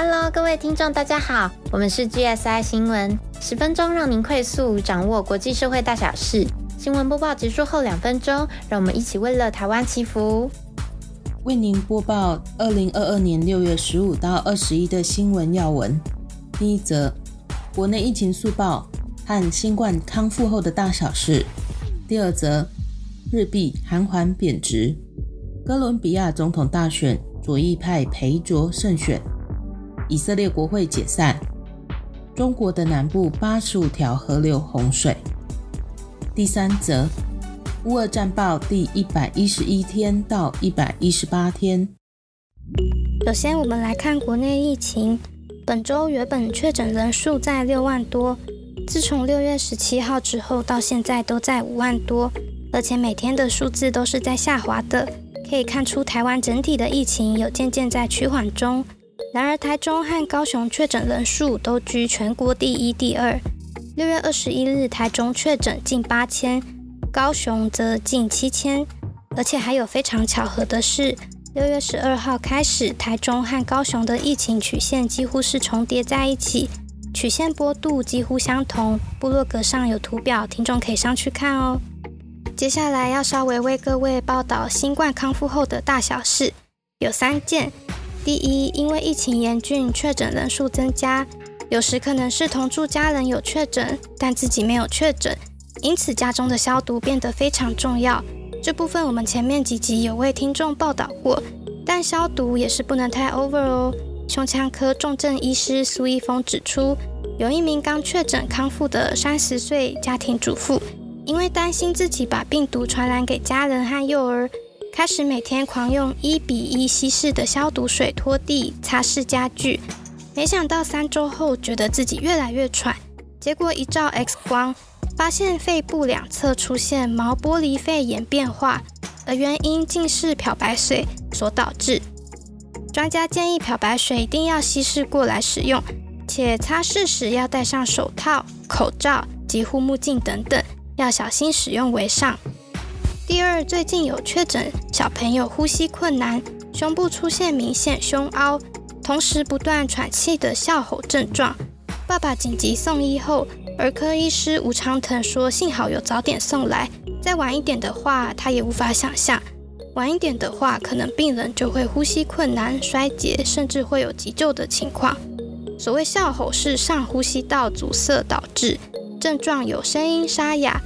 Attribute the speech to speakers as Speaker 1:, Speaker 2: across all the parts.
Speaker 1: Hello，各位听众，大家好，我们是 GSI 新闻，十分钟让您快速掌握国际社会大小事。新闻播报结束后两分钟，让我们一起为了台湾祈福。
Speaker 2: 为您播报二零二二年六月十五到二十一的新闻要闻。第一则，国内疫情速报和新冠康复后的大小事。第二则，日币韩缓贬值。哥伦比亚总统大选，左翼派裴卓胜选。以色列国会解散，中国的南部八十五条河流洪水。第三则，乌俄战报第一百一十一天到一百一十八天。
Speaker 3: 首先，我们来看国内疫情。本周原本确诊人数在六万多，自从六月十七号之后到现在都在五万多，而且每天的数字都是在下滑的，可以看出台湾整体的疫情有渐渐在趋缓中。然而，台中和高雄确诊人数都居全国第一、第二。六月二十一日，台中确诊近八千，高雄则近七千。而且还有非常巧合的是，六月十二号开始，台中和高雄的疫情曲线几乎是重叠在一起，曲线波度几乎相同。部落格上有图表，听众可以上去看哦。接下来要稍微为各位报道新冠康复后的大小事，有三件。第一，因为疫情严峻，确诊人数增加，有时可能是同住家人有确诊，但自己没有确诊，因此家中的消毒变得非常重要。这部分我们前面几集有为听众报道过，但消毒也是不能太 over 哦。胸腔科重症医师苏一峰指出，有一名刚确诊康复的三十岁家庭主妇，因为担心自己把病毒传染给家人和幼儿。开始每天狂用一比一稀释的消毒水拖地、擦拭家具，没想到三周后觉得自己越来越喘，结果一照 X 光，发现肺部两侧出现毛玻璃肺炎变化，而原因竟是漂白水所导致。专家建议漂白水一定要稀释过来使用，且擦拭时要戴上手套、口罩及护目镜等等，要小心使用为上。第二，最近有确诊小朋友呼吸困难，胸部出现明显胸凹，同时不断喘气的哮吼症状。爸爸紧急送医后，儿科医师吴昌腾说：“幸好有早点送来，再晚一点的话，他也无法想象。晚一点的话，可能病人就会呼吸困难、衰竭，甚至会有急救的情况。所谓哮吼是上呼吸道阻塞导致，症状有声音沙哑、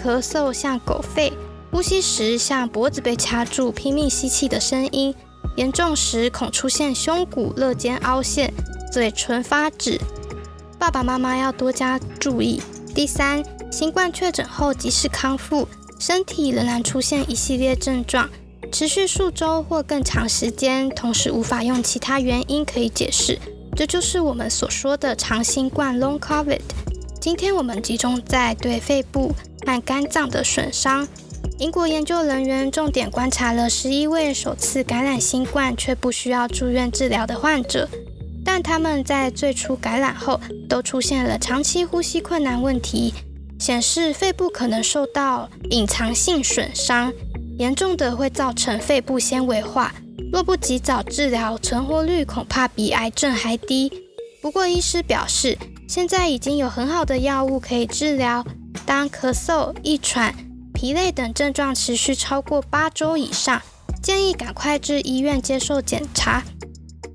Speaker 3: 咳嗽像狗吠。”呼吸时像脖子被掐住，拼命吸气的声音；严重时恐出现胸骨肋间凹陷、嘴唇发紫。爸爸妈妈要多加注意。第三，新冠确诊后及时康复，身体仍然出现一系列症状，持续数周或更长时间，同时无法用其他原因可以解释。这就是我们所说的长新冠 （Long COVID）。今天我们集中在对肺部和肝脏的损伤。英国研究人员重点观察了十一位首次感染新冠却不需要住院治疗的患者，但他们在最初感染后都出现了长期呼吸困难问题，显示肺部可能受到隐藏性损伤，严重的会造成肺部纤维化，若不及早治疗，存活率恐怕比癌症还低。不过，医师表示，现在已经有很好的药物可以治疗，当咳嗽、易喘。疲累等症状持续超过八周以上，建议赶快至医院接受检查，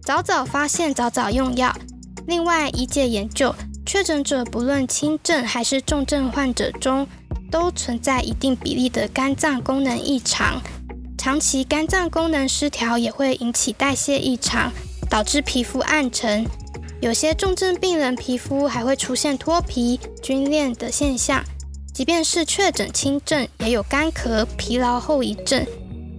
Speaker 3: 早早发现，早早用药。另外，医界研究，确诊者不论轻症还是重症患者中，都存在一定比例的肝脏功能异常。长期肝脏功能失调也会引起代谢异常，导致皮肤暗沉。有些重症病人皮肤还会出现脱皮、皲裂的现象。即便是确诊轻症，也有干咳、疲劳后遗症。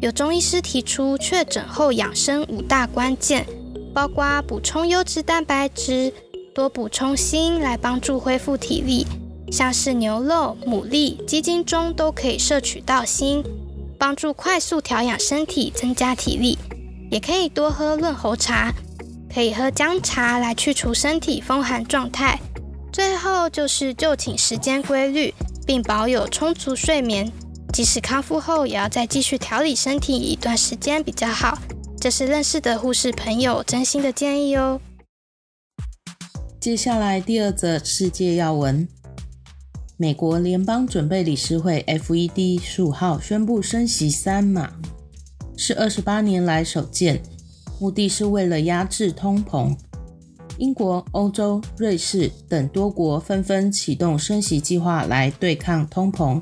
Speaker 3: 有中医师提出，确诊后养生五大关键，包括补充优质蛋白质、多补充锌来帮助恢复体力，像是牛肉、牡蛎、鸡精中都可以摄取到锌，帮助快速调养身体，增加体力。也可以多喝润喉茶，可以喝姜茶来去除身体风寒状态。最后就是就寝时间规律。并保有充足睡眠，即使康复后，也要再继续调理身体一段时间比较好。这是认识的护士朋友真心的建议哦。
Speaker 2: 接下来第二则世界要闻：美国联邦准备理事会 （FED） 十五号宣布升息三码，是二十八年来首见，目的是为了压制通膨。英国、欧洲、瑞士等多国纷纷启动升息计划来对抗通膨。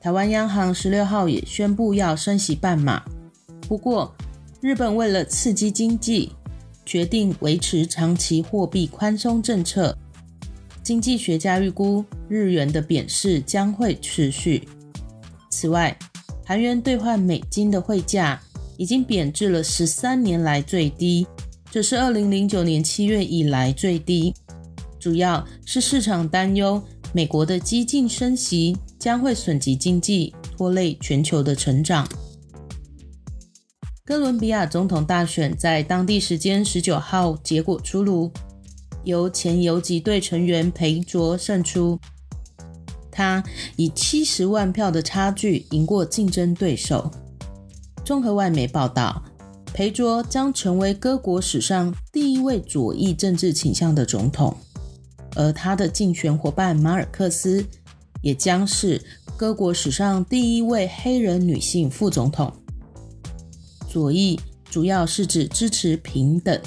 Speaker 2: 台湾央行十六号也宣布要升息半码，不过日本为了刺激经济。决定维持长期货币宽松政策。经济学家预估，日元的贬势将会持续。此外，韩元兑换美金的汇价已经贬至了十三年来最低，这是二零零九年七月以来最低。主要是市场担忧美国的激进升息将会损及经济，拖累全球的成长。哥伦比亚总统大选在当地时间十九号结果出炉，由前游击队成员裴卓胜出。他以七十万票的差距赢过竞争对手。综合外媒报道，裴卓将成为各国史上第一位左翼政治倾向的总统，而他的竞选伙伴马尔克斯也将是各国史上第一位黑人女性副总统。左翼主要是指支持平等。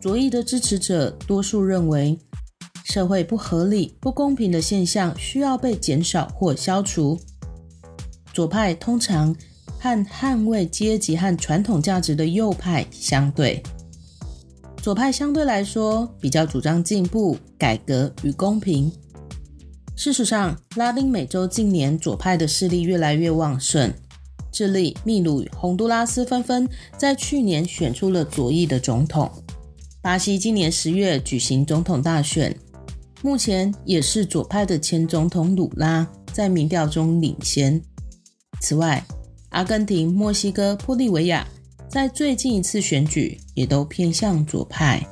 Speaker 2: 左翼的支持者多数认为，社会不合理、不公平的现象需要被减少或消除。左派通常和捍卫阶级和传统价值的右派相对。左派相对来说比较主张进步、改革与公平。事实上，拉丁美洲近年左派的势力越来越旺盛。智利、秘鲁洪都拉斯纷纷在去年选出了左翼的总统。巴西今年十月举行总统大选，目前也是左派的前总统鲁拉在民调中领先。此外，阿根廷、墨西哥、玻利维亚在最近一次选举也都偏向左派。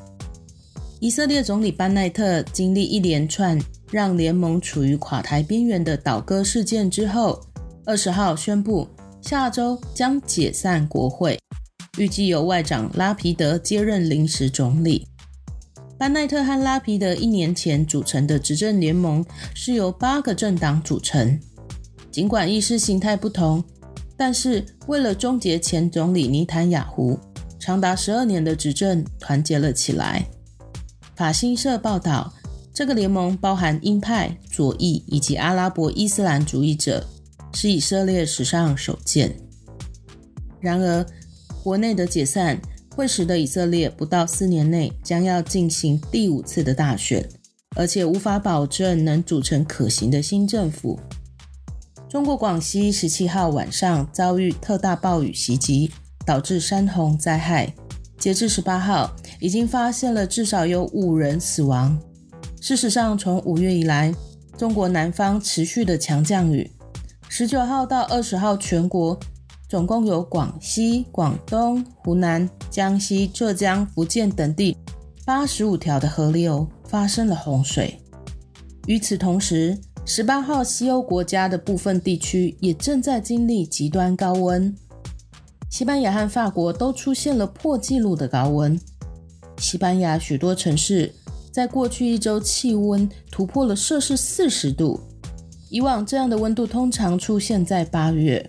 Speaker 2: 以色列总理班奈特经历一连串让联盟处于垮台边缘的倒戈事件之后，二十号宣布。下周将解散国会，预计由外长拉皮德接任临时总理。班奈特和拉皮德一年前组成的执政联盟是由八个政党组成，尽管意识形态不同，但是为了终结前总理尼坦雅胡长达十二年的执政，团结了起来。法新社报道，这个联盟包含鹰派、左翼以及阿拉伯伊斯兰主义者。是以色列史上首见。然而，国内的解散会使得以色列不到四年内将要进行第五次的大选，而且无法保证能组成可行的新政府。中国广西十七号晚上遭遇特大暴雨袭击，导致山洪灾害。截至十八号，已经发现了至少有五人死亡。事实上，从五月以来，中国南方持续的强降雨。十九号到二十号，全国总共有广西、广东、湖南、江西、浙江、福建等地八十五条的河流发生了洪水。与此同时，十八号西欧国家的部分地区也正在经历极端高温。西班牙和法国都出现了破纪录的高温。西班牙许多城市在过去一周气温突破了摄氏四十度。以往这样的温度通常出现在八月。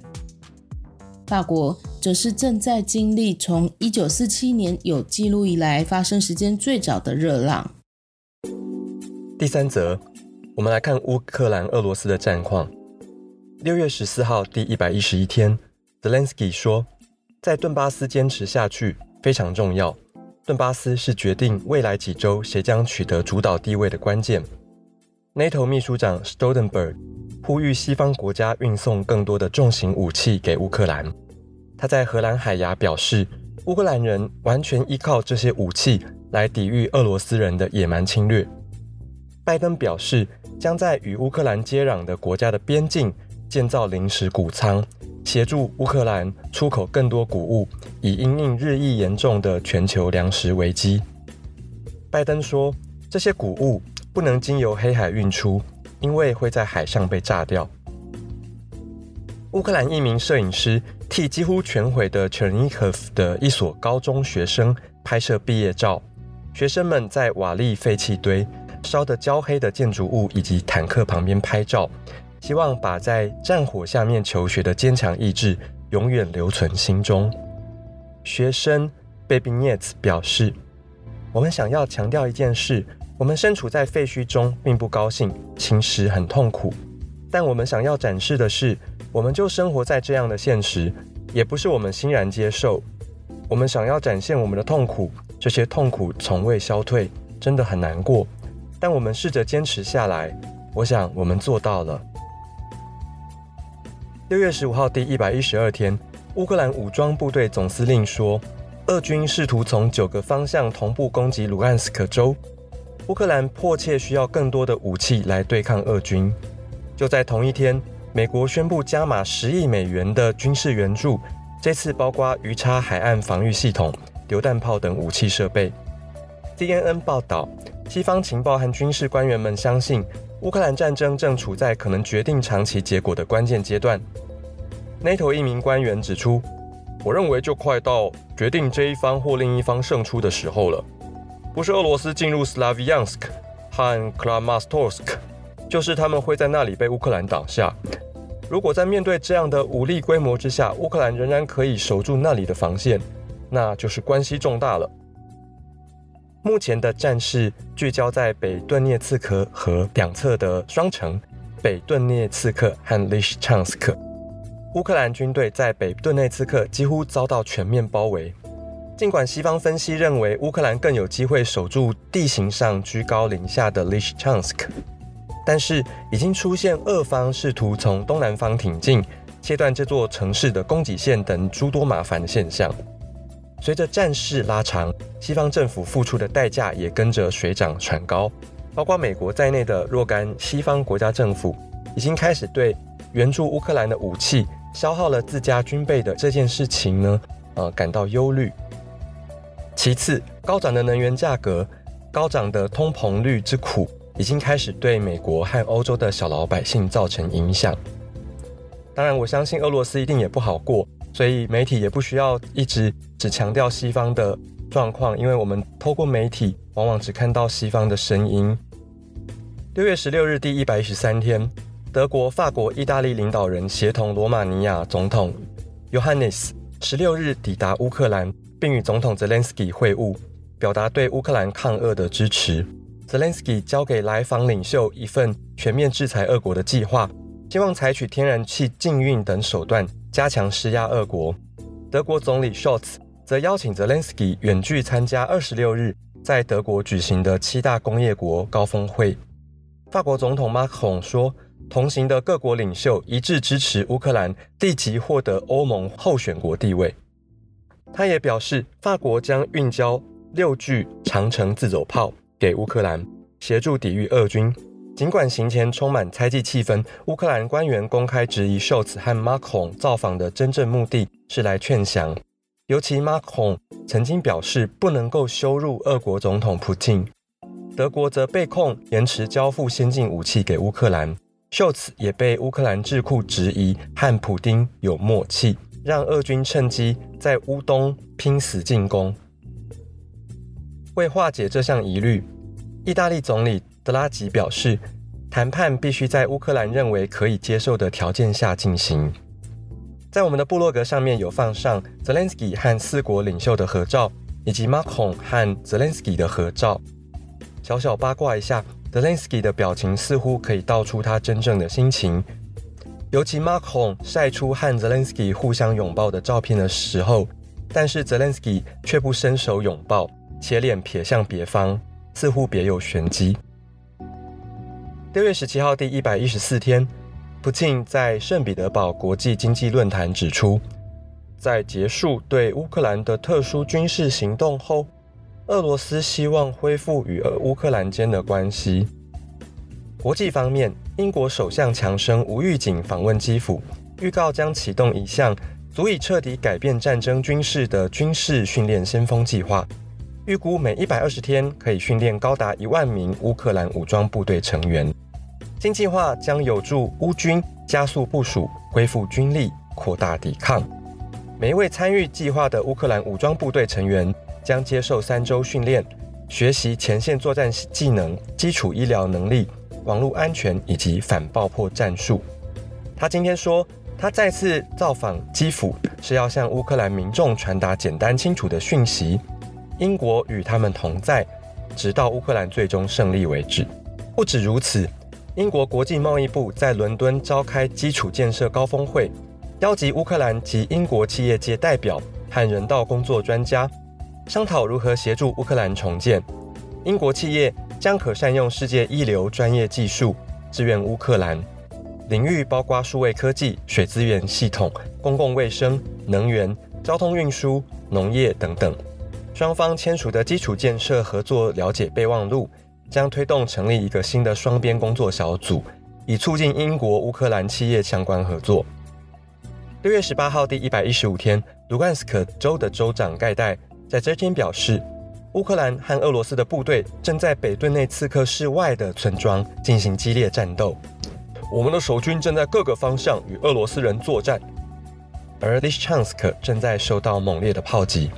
Speaker 2: 法国则是正在经历从一九四七年有记录以来发生时间最早的热浪。
Speaker 4: 第三则，我们来看乌克兰俄罗斯的战况。六月十四号第一百一十一天，Zelensky 说，在顿巴斯坚持下去非常重要。顿巴斯是决定未来几周谁将取得主导地位的关键。NATO 秘书长 Stoltenberg 呼吁西方国家运送更多的重型武器给乌克兰。他在荷兰海牙表示，乌克兰人完全依靠这些武器来抵御俄罗斯人的野蛮侵略。拜登表示，将在与乌克兰接壤的国家的边境建造临时谷仓，协助乌克兰出口更多谷物，以应应日益严重的全球粮食危机。拜登说，这些谷物。不能经由黑海运出，因为会在海上被炸掉。乌克兰一名摄影师替几乎全毁的 Chernihiv 的一所高中学生拍摄毕业照，学生们在瓦砾废弃堆、烧得焦黑的建筑物以及坦克旁边拍照，希望把在战火下面求学的坚强意志永远留存心中。学生 Baby Nets 表示：“我们想要强调一件事，我们身处在废墟中并不高兴，侵蚀很痛苦。但我们想要展示的是，我们就生活在这样的现实，也不是我们欣然接受。我们想要展现我们的痛苦，这些痛苦从未消退，真的很难过。但我们试着坚持下来，我想我们做到了。”六月十五号第一百一十二天。乌克兰武装部队总司令说，俄军试图从九个方向同步攻击卢甘斯克州。乌克兰迫切需要更多的武器来对抗俄军。就在同一天，美国宣布加码十亿美元的军事援助，这次包括鱼叉海岸防御系统、榴弹炮等武器设备。CNN 报道，西方情报和军事官员们相信，乌克兰战争正处在可能决定长期结果的关键阶段。NATO 一名官员指出：“我认为就快到决定这一方或另一方胜出的时候了。不是俄罗斯进入斯拉维扬斯克和 Kramatorsk，，就是他们会在那里被乌克兰挡下。如果在面对这样的武力规模之下，乌克兰仍然可以守住那里的防线，那就是关系重大了。目前的战事聚焦在北顿涅茨克和两侧的双城北顿涅茨克和利什昌斯克。”乌克兰军队在北顿内茨克几乎遭到全面包围。尽管西方分析认为乌克兰更有机会守住地形上居高临下的 Lysychansk，但是已经出现俄方试图从东南方挺进，切断这座城市的供给线等诸多麻烦的现象。随着战事拉长，西方政府付出的代价也跟着水涨船高。包括美国在内的若干西方国家政府已经开始对援助乌克兰的武器。消耗了自家军备的这件事情呢，呃，感到忧虑。其次，高涨的能源价格、高涨的通膨率之苦，已经开始对美国和欧洲的小老百姓造成影响。当然，我相信俄罗斯一定也不好过，所以媒体也不需要一直只强调西方的状况，因为我们透过媒体往往只看到西方的声音。六月十六日，第一百一十三天。德国、法国、意大利领导人协同罗马尼亚总统 Johannes 十六日抵达乌克兰，并与总统 Zelensky 会晤，表达对乌克兰抗俄的支持。Zelensky 交给来访领袖一份全面制裁俄国的计划，希望采取天然气禁运等手段加强施压俄国。德国总理 Scholz 则邀请 Zelensky 远距参加二十六日在德国举行的七大工业国高峰会。法国总统 Macron 说。同行的各国领袖一致支持乌克兰立即获得欧盟候选国地位。他也表示，法国将运交六具长城自走炮给乌克兰，协助抵御俄军。尽管行前充满猜忌气氛，乌克兰官员公开质疑 Scholz 和 Macron 造访的真正目的是来劝降。尤其 Macron 曾经表示不能够羞辱俄国总统普京。德国则被控延迟交付先进武器给乌克兰。秀此也被乌克兰智库质疑和普丁有默契，让俄军趁机在乌东拼死进攻。为化解这项疑虑，意大利总理德拉吉表示，谈判必须在乌克兰认为可以接受的条件下进行。在我们的部落格上面有放上泽连斯基和四国领袖的合照，以及 Mark 恒和泽连斯基的合照。小小八卦一下。Zelensky 的表情似乎可以道出他真正的心情。尤其 Macron 晒出和 Zelensky 互相拥抱的照片的时候，但是 Zelensky 却不伸手拥抱，且脸撇向别方，似乎别有玄机。六月十七号第一百一十四天，普京在圣彼得堡国际经济论坛指出，在结束对乌克兰的特殊军事行动后。俄罗斯希望恢复与乌克兰间的关系。国际方面，英国首相强生无预警访问基辅，预告将启动一项足以彻底改变战争军事的军事训练先锋计划，预估每一百二十天可以训练高达一万名乌克兰武装部队成员。新计划将有助乌军加速部署、恢复军力、扩大抵抗。每一位参与计划的乌克兰武装部队成员。将接受三周训练，学习前线作战技能、基础医疗能力、网络安全以及反爆破战术。他今天说，他再次造访基辅是要向乌克兰民众传达简单清楚的讯息：英国与他们同在，直到乌克兰最终胜利为止。不止如此，英国国际贸易部在伦敦召开基础建设高峰会，邀集乌克兰及英国企业界代表和人道工作专家。商讨如何协助乌克兰重建。英国企业将可善用世界一流专业技术支援乌克兰，领域包括数位科技、水资源系统、公共卫生、能源、交通运输、农业等等。双方签署的基础建设合作了解备忘录将推动成立一个新的双边工作小组，以促进英国乌克兰企业相关合作。六月十八号，第一百一十五天，卢甘斯克州的州长盖代。在这天表示，乌克兰和俄罗斯的部队正在北顿内刺客市外的村庄进行激烈战斗。我们的守军正在各个方向与俄罗斯人作战，而利什昌斯克正在受到猛烈的炮击，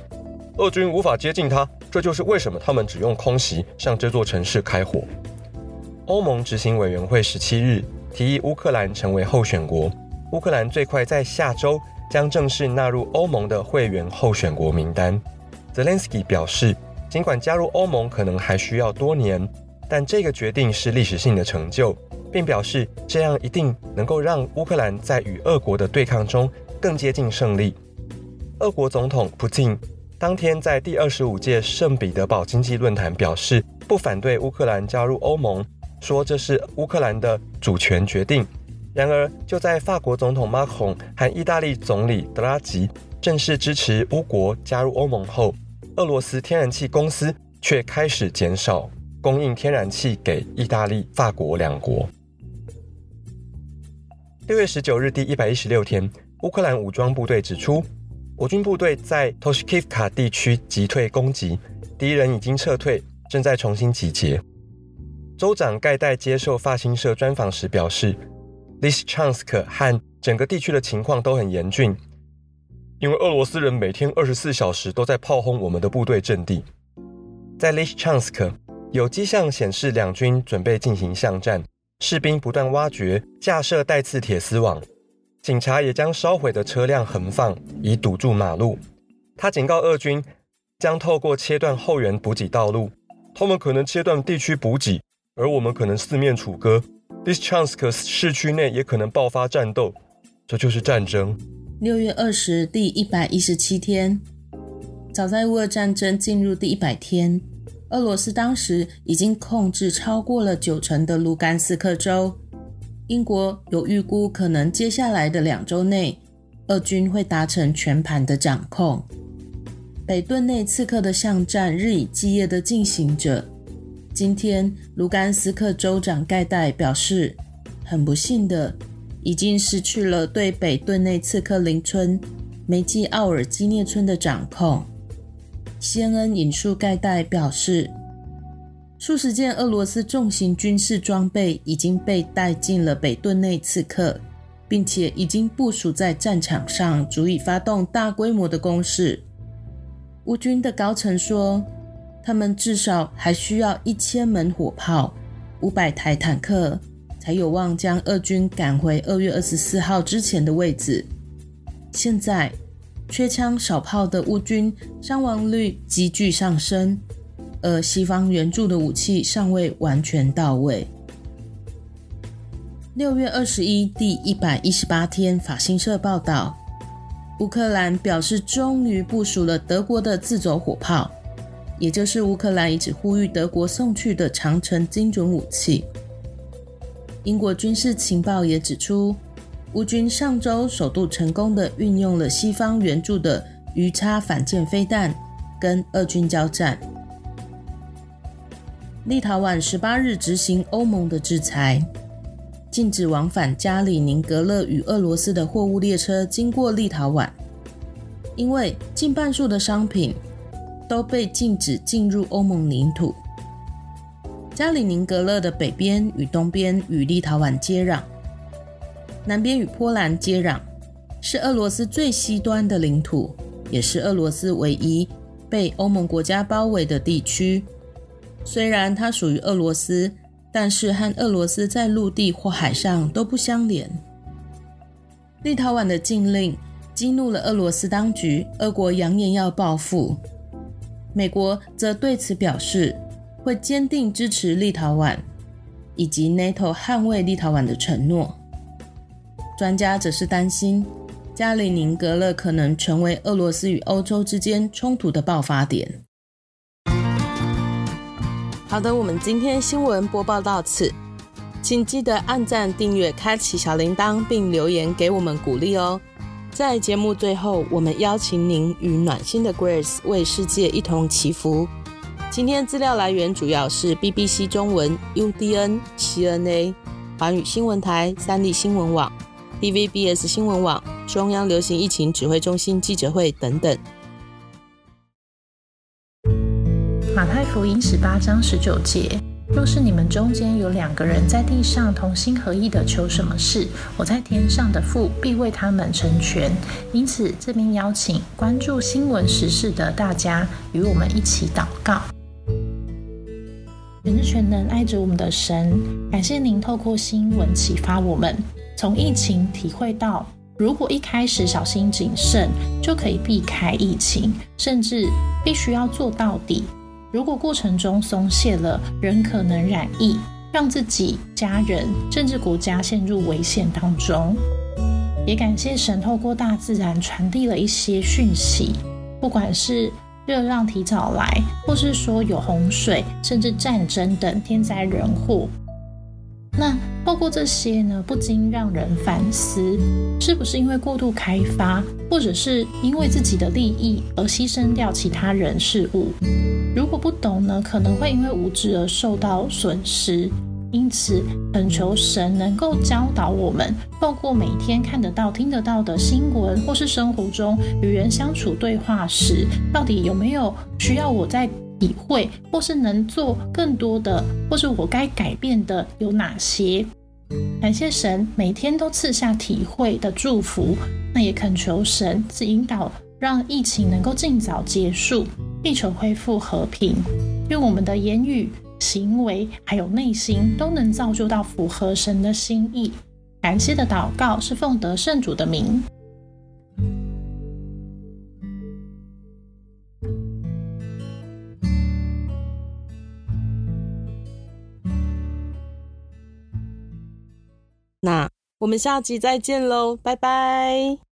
Speaker 4: 俄军无法接近它。这就是为什么他们只用空袭向这座城市开火。欧盟执行委员会十七日提议乌克兰成为候选国，乌克兰最快在下周将正式纳入欧盟的会员候选国名单。Zelensky 表示，尽管加入欧盟可能还需要多年，但这个决定是历史性的成就，并表示这样一定能够让乌克兰在与俄国的对抗中更接近胜利。俄国总统普京当天在第二十五届圣彼得堡经济论坛表示，不反对乌克兰加入欧盟，说这是乌克兰的主权决定。然而，就在法国总统马克龙和意大利总理德拉吉。正式支持乌国加入欧盟后，俄罗斯天然气公司却开始减少供应天然气给意大利、法国两国。六月十九日，第一百一十六天，乌克兰武装部队指出，我军部队在 Toshkivka 地区击退攻击，敌人已经撤退，正在重新集结。州长盖代接受法新社专访时表示，Lysychansk 和整个地区的情况都很严峻。因为俄罗斯人每天二十四小时都在炮轰我们的部队阵地，在 l i s h c h a n s k 有迹象显示两军准备进行巷战，士兵不断挖掘、架设带刺铁丝网，警察也将烧毁的车辆横放，以堵住马路。他警告俄军将透过切断后援补给道路，他们可能切断地区补给，而我们可能四面楚歌。l i s h c h a n s k 市区内也可能爆发战斗，这就是战争。
Speaker 2: 六月二十，第一百一十七天，早在乌俄战争进入第一百天，俄罗斯当时已经控制超过了九成的卢甘斯克州。英国有预估，可能接下来的两周内，俄军会达成全盘的掌控。北顿内刺客的巷战日以继夜的进行着。今天，卢甘斯克州长盖代表示，很不幸的。已经失去了对北顿内刺客林村、梅基奥尔基涅村的掌控。先恩引述盖代表示，数十件俄罗斯重型军事装备已经被带进了北顿内刺客，并且已经部署在战场上，足以发动大规模的攻势。乌军的高层说，他们至少还需要一千门火炮、五百台坦克。才有望将俄军赶回二月二十四号之前的位置。现在缺枪少炮的乌军伤亡率急剧上升，而西方援助的武器尚未完全到位。六月二十一第一百一十八天，法新社报道，乌克兰表示终于部署了德国的自走火炮，也就是乌克兰一直呼吁德国送去的长城精准武器。英国军事情报也指出，乌军上周首度成功的运用了西方援助的鱼叉反舰飞弹，跟俄军交战。立陶宛十八日执行欧盟的制裁，禁止往返加里宁格勒与俄罗斯的货物列车经过立陶宛，因为近半数的商品都被禁止进入欧盟领土。加里宁格勒的北边与东边与立陶宛接壤，南边与波兰接壤，是俄罗斯最西端的领土，也是俄罗斯唯一被欧盟国家包围的地区。虽然它属于俄罗斯，但是和俄罗斯在陆地或海上都不相连。立陶宛的禁令激怒了俄罗斯当局，俄国扬言要报复。美国则对此表示会坚定支持立陶宛以及 NATO 捍卫立陶宛的承诺。专家则是担心加里宁格勒可能成为俄罗斯与欧洲之间冲突的爆发点。好的，我们今天新闻播报到此，请记得按赞、订阅、开启小铃铛，并留言给我们鼓励哦。在节目最后，我们邀请您与暖心的 Grace 为世界一同祈福。今天资料来源主要是 BBC 中文、UDN、CNA、华语新闻台、三立新闻网、TVBS 新闻网、中央流行疫情指挥中心记者会等等。
Speaker 5: 福音十八章十九节。若是你们中间有两个人在地上同心合意的求什么事，我在天上的父必为他们成全。因此，这边邀请关注新闻时事的大家与我们一起祷告。全知全能爱着我们的神，感谢您透过新闻启发我们，从疫情体会到，如果一开始小心谨慎，就可以避开疫情，甚至必须要做到底。如果过程中松懈了，人可能染疫，让自己、家人甚至国家陷入危险当中。也感谢神透过大自然传递了一些讯息，不管是热浪提早来，或是说有洪水，甚至战争等天灾人祸。那透过这些呢，不禁让人反思：是不是因为过度开发，或者是因为自己的利益而牺牲掉其他人事物？如果不懂呢，可能会因为无知而受到损失。因此，恳求神能够教导我们，透过每天看得到、听得到的新闻，或是生活中与人相处对话时，到底有没有需要我在体会，或是能做更多的，或是我该改变的有哪些？感谢神每天都赐下体会的祝福，那也恳求神是引导，让疫情能够尽早结束。地球恢复和平，愿我们的言语、行为还有内心都能造就到符合神的心意。感谢的祷告是奉得圣主的名。
Speaker 2: 那我们下集再见喽，拜拜。